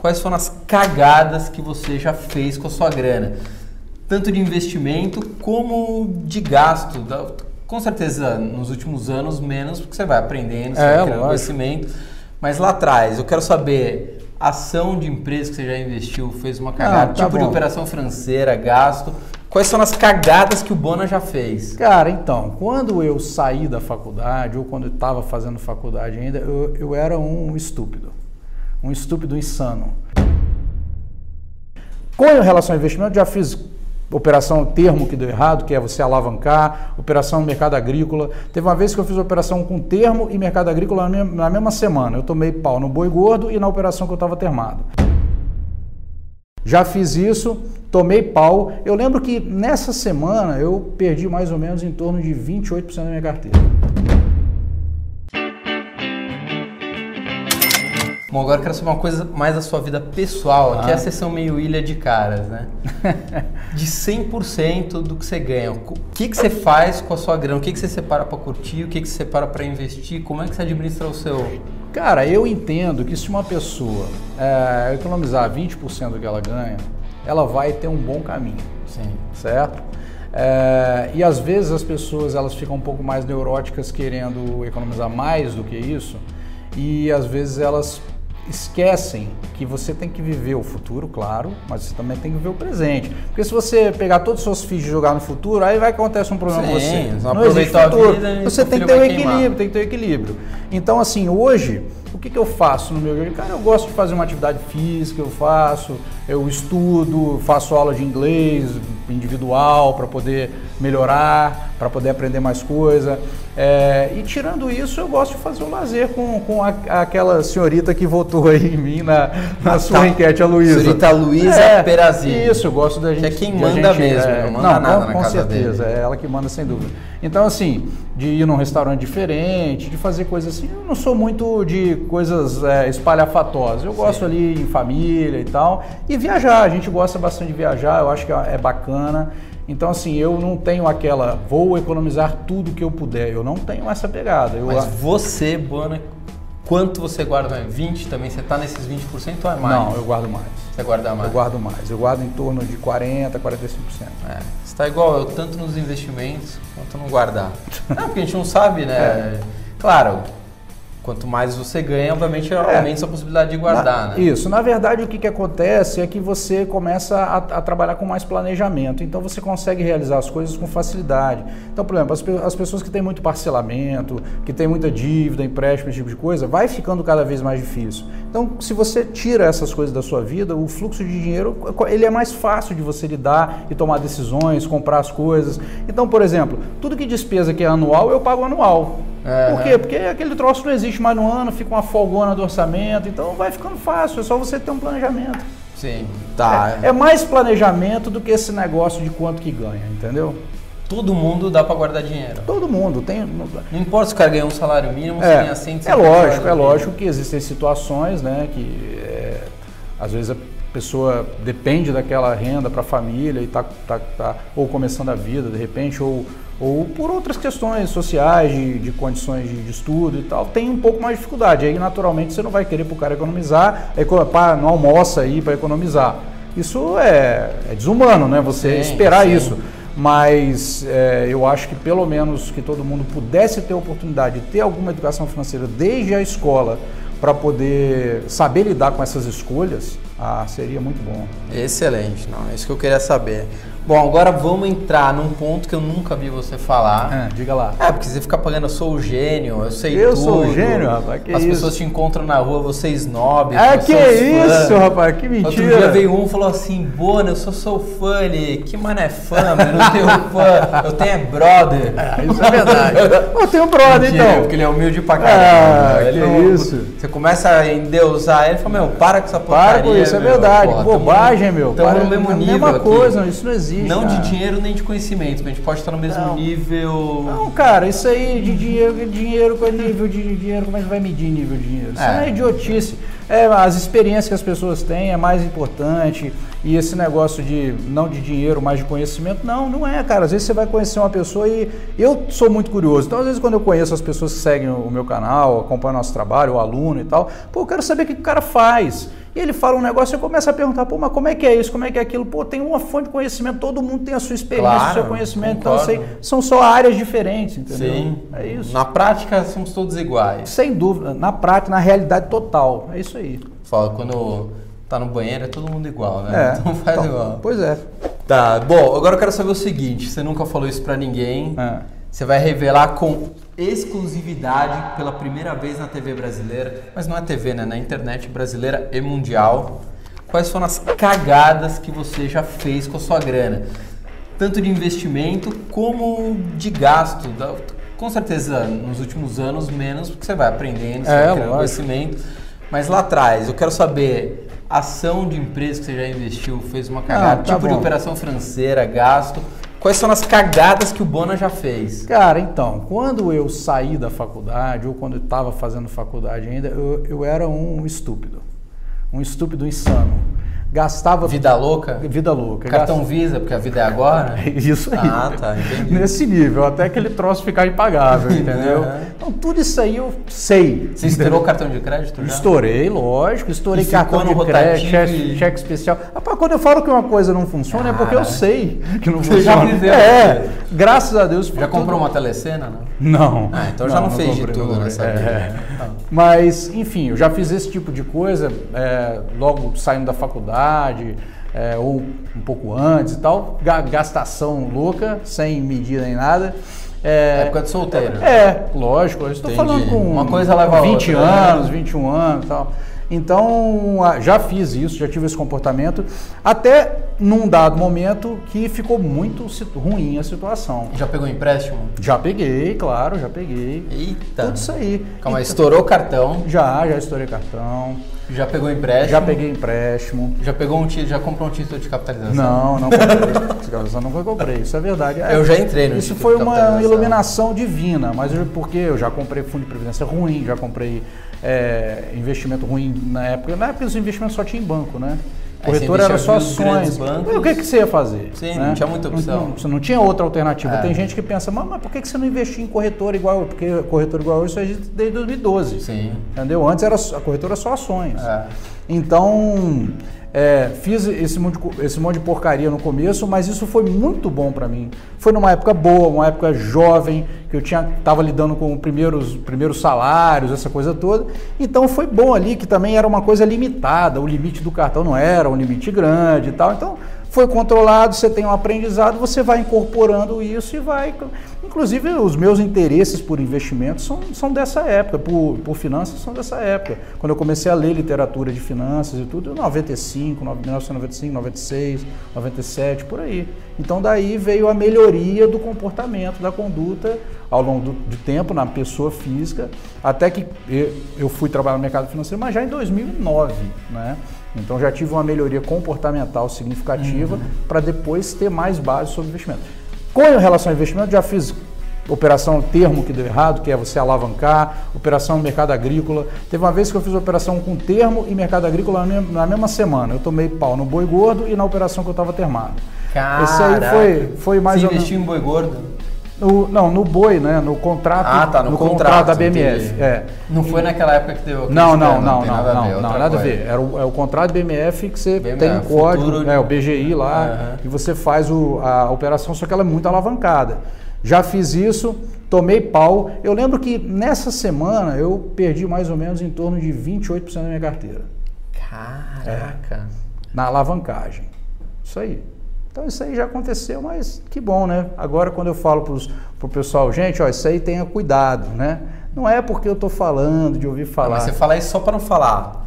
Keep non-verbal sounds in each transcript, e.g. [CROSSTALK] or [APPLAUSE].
quais foram as cagadas que você já fez com a sua grana. Tanto de investimento como de gasto. Com certeza, nos últimos anos, menos, porque você vai aprendendo, você É, vai criando conhecimento. Mas lá atrás, eu quero saber, ação de empresa que você já investiu, fez uma cagada, Ah, tá tipo de bom. operação financeira, gasto. Quais são as cagadas que o Bona já fez? Cara, então, quando eu saí da faculdade, ou quando eu estava fazendo faculdade ainda, eu, eu era um estúpido. Um estúpido insano. Com relação ao investimento, já fiz operação termo que deu errado, que é você alavancar, operação no mercado agrícola. Teve uma vez que eu fiz operação com termo e mercado agrícola na mesma, na mesma semana. Eu tomei pau no boi gordo e na operação que eu estava termado. Já fiz isso, tomei pau. Eu lembro que nessa semana eu perdi mais ou menos em torno de 28% da minha carteira. Bom, agora eu quero saber uma coisa mais da sua vida pessoal, que é a sessão meio ilha de caras, né? [LAUGHS] De 100% do que você ganha. O que, que você faz com a sua grana? O que, que você separa para curtir? O que, que você separa para investir? Como é que você administra o seu... Cara, eu entendo que se uma pessoa é, economizar 20% do que ela ganha, ela vai ter um bom caminho, Sim. certo? É, e às vezes as pessoas elas ficam um pouco mais neuróticas querendo economizar mais do que isso e às vezes elas esquecem que você tem que viver o futuro, claro, mas você também tem que viver o presente. Porque se você pegar todos os seus filhos e jogar no futuro, aí vai acontecer um problema com Sim, você. não Não existe futuro. vida Você tem que ter o vai queimar. equilíbrio, tem que ter o equilíbrio. Então, assim, hoje, o que, que eu faço no meu dia? Cara, eu gosto de fazer uma atividade física, eu faço, eu estudo, faço aula de inglês individual para poder melhorar, para poder aprender mais coisa. É, e tirando isso, eu gosto de fazer o lazer com, com a- aquela senhorita que votou aí em mim na, na sua tá. enquete, a Luísa. Senhorita Luísa Perazini. Isso, eu gosto da gente. é quem manda gente, mesmo, é, não manda nada com, na com casa certeza, dele. é ela que manda sem dúvida. Então, assim, de ir num restaurante diferente, de fazer coisas assim, eu não sou muito de coisas é, espalhafatosas. Eu gosto ali em família e tal. E viajar, a gente gosta bastante de viajar, eu acho que é bacana. Então, assim, eu não tenho aquela, vou economizar tudo que eu puder. Eu não tenho essa pegada. Eu, Mas você, Bona, quanto você guarda? 20 também? Você está nesses 20% ou é mais? não, eu guardo mais. Você guarda mais? Eu guardo mais. Eu guardo em torno de 40%, 45%. É, você está igual eu, tanto nos investimentos quanto no guardar. [LAUGHS] Não, porque a gente não sabe, né? É. Claro, quanto mais você ganha, obviamente aumenta a sua possibilidade de guardar, Na- né? Isso. Na verdade, o que, que acontece é que você começa a, a trabalhar com mais planejamento. Então, você consegue realizar as coisas com facilidade. Então, por exemplo, as, as pessoas que têm muito parcelamento, que têm muita dívida, empréstimo, esse tipo de coisa, vai ficando cada vez mais difícil. Então, se você tira essas coisas da sua vida, o fluxo de dinheiro ele é mais fácil de você lidar e tomar decisões, comprar as coisas. Então, por exemplo, tudo que despesa que é anual, eu pago anual. Aham. Por quê? Porque aquele troço não existe mais no ano, fica uma folgona do orçamento, então vai ficando fácil, é só você ter um planejamento. Sim. Tá. É, é mais planejamento do que esse negócio de quanto que ganha, entendeu? Todo mundo dá para guardar dinheiro. Todo mundo tem. Não importa se o cara ganha um salário mínimo, se É, ganha 100, é lógico, é lógico que existem situações, né, que é, às vezes a pessoa depende daquela renda para a família e tá, tá, tá ou começando a vida de repente ou ou por outras questões sociais, de, de condições de, de estudo e tal, tem um pouco mais de dificuldade. Aí, naturalmente, você não vai querer para o cara economizar, eco- pá, não almoça aí para economizar. Isso é, é desumano, né? Você Sim, esperar sim. isso. Mas é, eu acho que pelo menos que todo mundo pudesse ter a oportunidade de ter alguma educação financeira desde a escola para poder saber lidar com essas escolhas, ah, seria muito bom. Excelente, não, é isso que eu queria saber. Bom, agora vamos entrar num ponto que eu nunca vi você falar. Ah, diga lá. É, porque você fica pagando, eu sou o gênio, eu sei Eu tudo. sou o gênio, rapaz, que As isso? pessoas te encontram na rua, você é. Ah, eu que sou fã. isso, rapaz, que Outro mentira. dia veio um e falou assim, Bona, eu sou seu fã. Ele, que mano é fã? Eu não tenho [LAUGHS] fã, eu tenho é brother. Ah, isso é verdade. [LAUGHS] Eu tenho brother, Mentira, então. Porque ele é humilde pra caramba. Ah, Ele que não- isso. Você começa a endeusar ele e fala, meu, para com essa porcaria. Para com isso, é meu. verdade. Porra, Bobagem, tamo- meu. Tamo Para- no mesmo a nível mesma aqui. coisa, isso não existe, Não cara. de dinheiro nem de conhecimento, mas a gente pode estar no mesmo Não. nível. Não, cara, isso aí de dinheiro, dinheiro com nível de dinheiro, como é que vai medir nível de dinheiro? Isso É. não é idiotice. É, as experiências que as pessoas têm é mais importante. E esse negócio de não de dinheiro, mas de conhecimento, não, não é, cara. Às vezes você vai conhecer uma pessoa e eu sou muito curioso. Então, às vezes, quando eu conheço as pessoas que seguem o meu canal, acompanham nosso trabalho, o aluno e tal, pô, eu quero saber o que o cara faz. E ele fala um negócio e começa a perguntar, pô, mas como é que é isso? Como é que é aquilo? Pô, tem uma fonte de conhecimento, todo mundo tem a sua experiência, Claro, o seu conhecimento. concordo. Então, assim, são só áreas diferentes, entendeu? Sim. É isso. Na prática, somos todos iguais. Sem dúvida, na prática, na realidade total. É isso aí. Fala, quando tá no banheiro é todo mundo igual, né? É. Então faz Então, igual. Pois é. Tá, bom, agora eu quero saber o seguinte: você nunca falou isso pra ninguém. É. Você vai revelar com exclusividade pela primeira vez na TV brasileira, mas não é TV, né? Na internet brasileira e mundial. Quais foram as cagadas que você já fez com a sua grana? Tanto de investimento como de gasto. Com certeza, nos últimos anos, menos, porque você vai aprendendo, você É, vai criando conhecimento. Mas lá atrás, eu quero saber, ação de empresa que você já investiu, fez uma cagada, Ah, tá tipo de bom. operação financeira, gasto. Quais são as cagadas que o Bona já fez? Cara, então, quando eu saí da faculdade, ou quando eu estava fazendo faculdade ainda, eu, eu era um estúpido. Um estúpido insano. Gastava. Vida louca? Vida louca. Cartão Visa, porque a vida é agora? [LAUGHS] Isso aí. Ah, tá, entendi. Nesse nível, até aquele troço ficar impagável, [LAUGHS] entendeu? Então, tudo isso aí eu sei. Você estourou o cartão de crédito já? Estourei, lógico, estourei cartão de crédito, cheque, cheque especial. Rapaz, quando eu falo que uma coisa não funciona é porque eu sei que não Você já funciona. viveu, é, né? graças a Deus. Já comprou uma telecena, não? Não. Ah, então já não fez de comprei, tudo não nessa vida. É. Tá. Mas, enfim, eu já fiz esse tipo de coisa é, logo saindo da faculdade, é, ou um pouco antes e tal. Ga- Gastação louca, sem medida nem nada. É, Época de solteiro. É, lógico. Estou falando com Uma coisa leva a 20 outra, né? anos, 21 anos e tal. Então, já fiz isso, já tive esse comportamento, até num dado momento que ficou muito ruim a situação. Já pegou empréstimo? Já peguei, claro, já peguei. Eita. Tudo isso aí. Calma aí, Então- estourou o cartão, Já, já estourei cartão, já pegou empréstimo, já peguei empréstimo. já pegou um título, já comprou um título de capitalização. Não, não comprei. [LAUGHS] Capitalização nunca comprei, isso é verdade. É, Eu já entrei no Isso foi uma iluminação divina, mas eu- porque eu já comprei fundo de previdência ruim, já comprei é, investimento ruim na época. Na época os investimentos só tinha em banco, né? Corretora era só ações. bancos. O que, que você ia fazer? Sim, né? não tinha muita opção. Não, você não tinha outra alternativa. É. Tem gente que pensa, mas, mas por que que você não investiu em corretora igual? Porque corretora igual eu isso existe desde 2012. Sim. Entendeu? Antes era a corretora só ações. É. Então, é, fiz esse monte, de, esse monte de porcaria no começo, mas isso foi muito bom para mim. Foi numa época boa, uma época jovem, que eu tinha tava lidando com primeiros, primeiros salários, essa coisa toda. Então foi bom ali, que também era uma coisa limitada, o limite do cartão não era um limite grande e tal. Então foi controlado, você tem um aprendizado, você vai incorporando isso e vai. Inclusive, os meus interesses por investimentos são, são dessa época, por, por finanças são dessa época. Quando eu comecei a ler literatura de finanças e tudo, 95, 1995, 96, 97, por aí. Então, daí veio a melhoria do comportamento, da conduta ao longo do, do tempo na pessoa física, até que eu, eu fui trabalhar no mercado financeiro, mas já em 2009, né? Então já tive uma melhoria comportamental significativa para depois ter mais base sobre investimento. Com relação ao investimento, já fiz operação termo que deu errado, que é você alavancar, operação no mercado agrícola. Teve uma vez que eu fiz operação com termo e mercado agrícola na mesma, na mesma semana. Eu tomei pau no boi gordo e na operação que eu estava termado. Esse aí Caraca. foi, foi mais Você ou menos. investiu em boi gordo? No, não, no boi, né? No contrato, Ah, tá, no contrato, da BMF. É. Não foi naquela época que deu Não, não, não, tem não, nada a não, ver, não, nada a ver. Era o, é o contrato BMF que você BMF, tem um código, é o BGI lá, Aham. e você faz o- a operação, só que ela é muito alavancada. Já fiz isso, tomei pau. Eu lembro que nessa semana eu perdi mais ou menos em torno de 28% da minha carteira Caraca. na alavancagem. Isso aí. Então isso aí já aconteceu, mas que bom, né? Agora quando eu falo para o pessoal, gente, ó, isso aí tenha cuidado, né? Não é porque eu estou falando, de ouvir falar. mas você fala isso só pra não falar.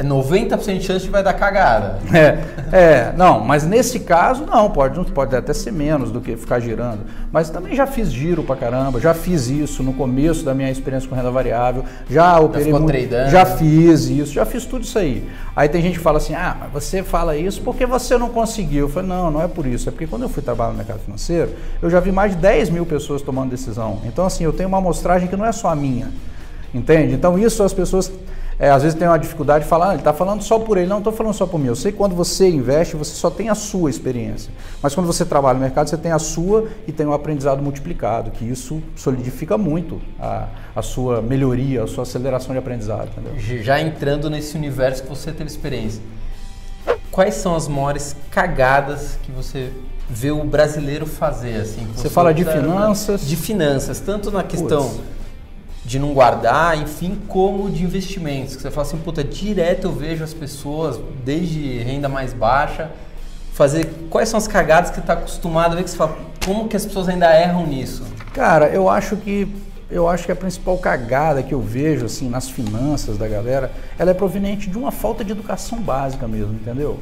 É 90% de chance de vai dar cagada. É, é, não, mas nesse caso não, pode, pode até ser menos do que ficar girando. Mas também já fiz giro pra caramba, já fiz isso no começo da minha experiência com renda variável, já operei ficou muito, tradando? já fiz isso, já fiz tudo isso aí. Aí tem gente que fala assim, ah, mas você fala isso porque você não conseguiu. Eu falei, não, não é por isso, é porque quando eu fui trabalhar no mercado financeiro, eu já vi mais de 10 mil pessoas tomando decisão. Então assim, eu tenho uma amostragem que não é só a minha, entende? Então isso as pessoas é, às vezes tem uma dificuldade de falar, ah, ele está falando só por ele, não estou falando só por mim. Eu sei que quando você investe, você só tem a sua experiência. Mas quando você trabalha no mercado, você tem a sua e tem um aprendizado multiplicado, que isso solidifica muito a, a sua melhoria, a sua aceleração de aprendizado. Entendeu? Já entrando nesse universo que você teve experiência, quais são as maiores cagadas que você vê o brasileiro fazer assim? Você fala de finanças? De finanças, tanto na questão Puts. De não guardar, enfim, como de investimentos. Que você fala assim, puta, direto eu vejo as pessoas, desde renda mais baixa, fazer quais são as cagadas que está acostumado a ver que você fala, como que as pessoas ainda erram nisso? Cara, eu acho que eu acho que a principal cagada que eu vejo assim nas finanças da galera, ela é proveniente de uma falta de educação básica mesmo, entendeu?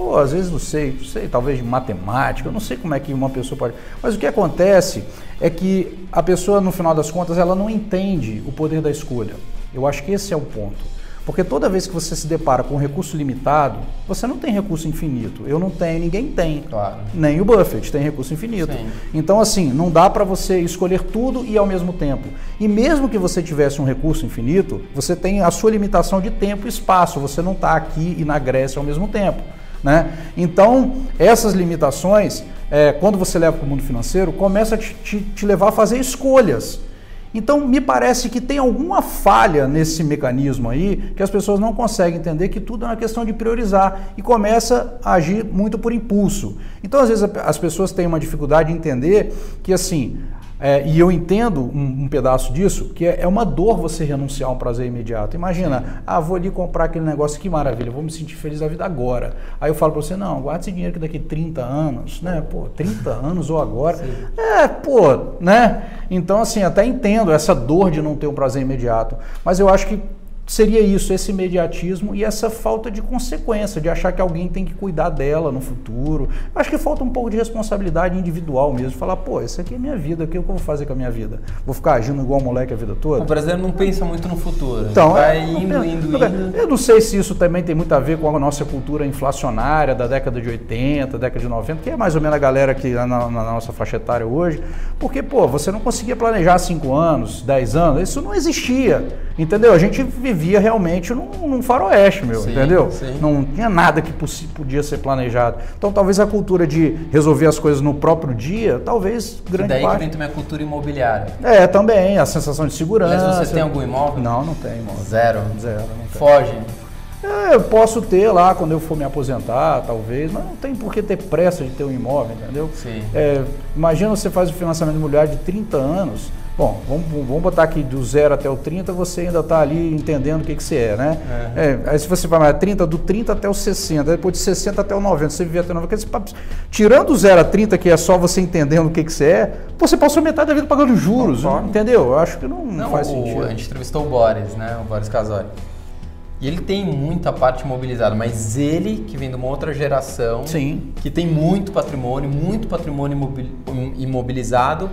Ou às vezes não sei, não sei, talvez de matemática, eu não sei como é que uma pessoa pode. Mas o que acontece é que a pessoa, no final das contas, ela não entende o poder da escolha. Eu acho que esse é o ponto. Porque toda vez que você se depara com um recurso limitado, você não tem recurso infinito. Eu não tenho, ninguém tem. Claro. Nem o Buffett tem recurso infinito. Sim. Então, assim, não dá para você escolher tudo e ao mesmo tempo. E mesmo que você tivesse um recurso infinito, você tem a sua limitação de tempo e espaço. Você não está aqui e na Grécia ao mesmo tempo. Né? Então, essas limitações, é, quando você leva para o mundo financeiro, começa a te, te, te levar a fazer escolhas. Então, me parece que tem alguma falha nesse mecanismo aí, que as pessoas não conseguem entender que tudo é uma questão de priorizar e começa a agir muito por impulso. Então, às vezes, as pessoas têm uma dificuldade de entender que, assim, é, e eu entendo um, um pedaço disso, que é, é, uma dor você renunciar a um prazer imediato. Imagina, ah, vou ali comprar aquele negócio, que maravilha, vou me sentir feliz da vida agora. Aí eu falo para você, não, guarda esse dinheiro que daqui 30 anos, né? Pô, 30 [LAUGHS] anos ou agora. Sim. É, pô, né? Então, assim, até entendo essa dor de não ter um prazer imediato. Mas eu acho que seria isso, esse imediatismo e essa falta de consequência, de achar que alguém tem que cuidar dela no futuro. Acho que falta um pouco de responsabilidade individual mesmo, falar, pô, essa aqui é minha vida, o que eu vou fazer com a minha vida? Vou ficar agindo igual moleque a vida toda? O brasileiro não pensa muito no futuro. Então, vai é, indo, não, indo, não, indo. Eu não sei se isso também tem muito a ver com a nossa cultura inflacionária da década de 80, década de 90, que é mais ou menos a galera que na, na nossa faixa etária hoje, porque, pô, você não conseguia planejar 5 anos, 10 anos, isso não existia, entendeu? A gente vivia vivia realmente num, num faroeste, meu, sim, entendeu? Sim. Não tinha nada que podia ser planejado. Então, talvez a cultura de resolver as coisas no próprio dia, talvez grande daí parte... que vem também a cultura imobiliária. É, também, a sensação de segurança. Mas você tem algum imóvel? Não, não tem imóvel. Zero? Zero, Foge? É, eu posso ter lá quando eu for me aposentar, talvez, mas não tem por que ter pressa de ter um imóvel, entendeu? Sim. É, imagina você faz o financiamento imobiliário de 30 anos, Bom, vamos, vamos botar aqui do 0 até o 30, você ainda está ali entendendo o que, que você é, né? É. É, aí se você vai mais 30, do 30 até o 60, depois de 60 até o 90, você viver até o 90, tirando o 0 a 30, que é só você entendendo o que, que você é, você passou metade da vida pagando juros, não, entendeu? Eu acho que não, não, não faz o, sentido. A gente entrevistou o Boris, né? O Boris Casori. E ele tem muita parte imobilizada, mas ele, que vem de uma outra geração, Sim. que tem muito patrimônio, muito patrimônio imobilizado,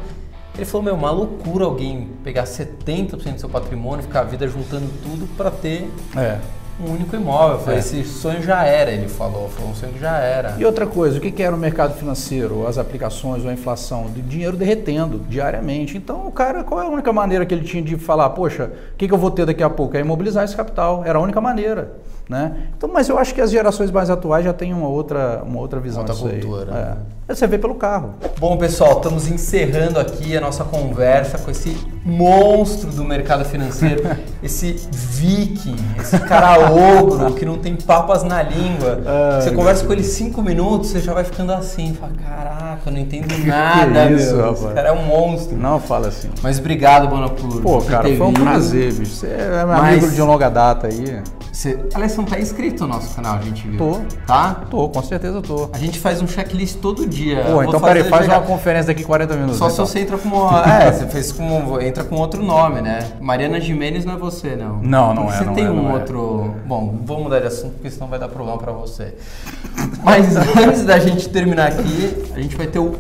ele falou, meu, uma loucura alguém pegar 70% do seu patrimônio, ficar a vida juntando tudo para ter é. um único imóvel. Foi, é. Esse sonho já era, ele falou, foi um sonho que já era. E outra coisa, o que era o mercado financeiro, as aplicações ou a inflação? De dinheiro derretendo diariamente. Então, o cara, qual é a única maneira que ele tinha de falar, poxa, o que, que eu vou ter daqui a pouco? É imobilizar esse capital. Era a única maneira. Né? Então, mas eu acho que as gerações mais atuais já têm uma outra, uma outra visão outra cultura. Aí. É. Você vê pelo carro. Bom, pessoal, estamos encerrando aqui a nossa conversa com esse monstro do mercado financeiro, [LAUGHS] esse viking, esse cara ogro que não tem papas na língua. Você conversa com ele cinco minutos, você já vai ficando assim, fala, caraca, eu não entendo nada, que isso, meu. Rapaz. Esse cara é um monstro. Não fala assim. Mas obrigado, Bonapur. Pô, cara, foi um prazer, bicho. Você é meu amigo de longa data aí. Você, aliás, não tá inscrito no nosso canal, a gente viu. Tô. Tá? Tô, com certeza tô. A gente faz um checklist todo dia. Pô, então peraí, faz chegar... uma conferência daqui 40 minutos. Só então. se você entra com uma. [LAUGHS] é, você fez com. entra com outro nome, né? Mariana Jimenez não é você, não. Não, não é. Você tem é, um outro. É. Bom, vou mudar de assunto porque senão vai dar problema pra você. [LAUGHS] Mas antes da gente terminar aqui, a gente vai ter o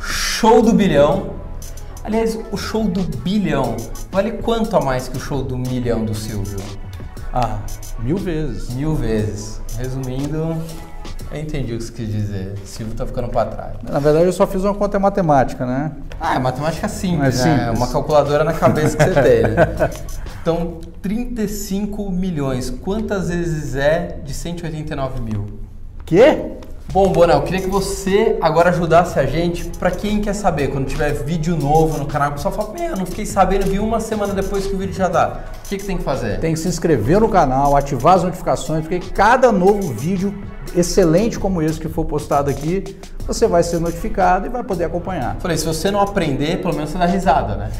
show do bilhão. Aliás, o show do bilhão vale quanto a mais que o show do milhão do Silvio? Ah, mil vezes. Mil vezes. Resumindo, eu entendi o que você quis dizer. Silvio tá ficando para trás. Na verdade, eu só fiz uma conta matemática, né? Ah, é matemática simples, é né? Simples. Uma calculadora na cabeça que você [LAUGHS] tem. Então, 35 milhões. Quantas vezes é de 189 mil? Quê? Bom, Bonel, eu queria que você agora ajudasse a gente para quem quer saber, quando tiver vídeo novo no canal, o pessoal fala, meu, não fiquei sabendo, vi uma semana depois que o vídeo já dá. O que, que tem que fazer? Tem que se inscrever no canal, ativar as notificações, porque cada novo vídeo excelente como esse que for postado aqui, você vai ser notificado e vai poder acompanhar. Falei, se você não aprender, pelo menos você dá risada, né?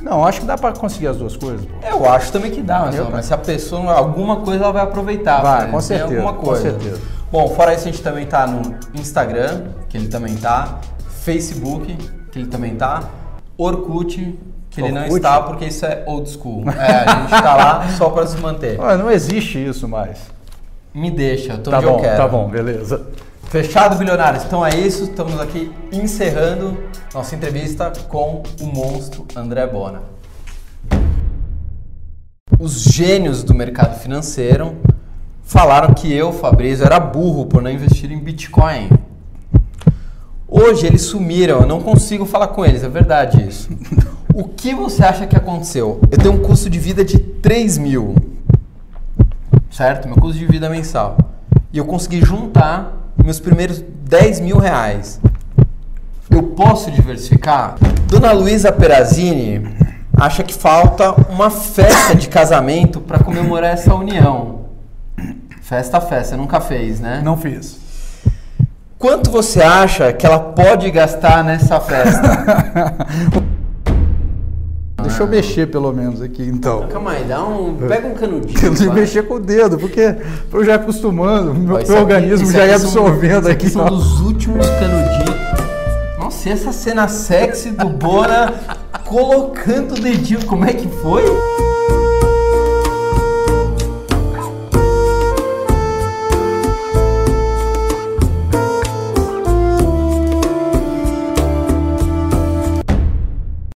Não, acho que dá para conseguir as duas coisas. Pô. Eu acho também que dá, mas, mas se a pessoa alguma coisa ela vai aproveitar. Vai, com certeza. Alguma coisa. Com certeza. Bom, fora isso a gente também tá no Instagram, que ele também tá, Facebook, que ele também tá, Orkut, que ele não está porque isso é old school. É, a gente tá lá [LAUGHS] só para se manter. Ué, não existe isso mais. Me deixa, eu tô tá onde bom, eu quero. Tá bom, beleza. Fechado, bilionários. Então é isso, estamos aqui encerrando nossa entrevista com o monstro André Bona. Os gênios do mercado financeiro falaram que eu, Fabrício, era burro por não investir em Bitcoin. Hoje eles sumiram, eu não consigo falar com eles, é verdade isso. O que você acha que aconteceu? Eu tenho um custo de vida de 3 mil, certo? Meu custo de vida mensal. E eu consegui juntar meus primeiros 10 mil reais. Eu posso diversificar? Dona Luísa Perazini acha que falta uma festa de casamento para comemorar essa união. Festa, festa, nunca fez, né? Não fiz. Quanto você acha que ela pode gastar nessa festa? [LAUGHS] Deixa eu mexer pelo menos aqui então. Calma aí, dá um. Pega um canudinho. Tenho que mexer com o dedo, porque eu já acostumando, meu, meu organismo já ia absorvendo são, aqui. São dos últimos canudinhos. Nossa, e essa cena sexy do Bora colocando o dedinho, como é que foi?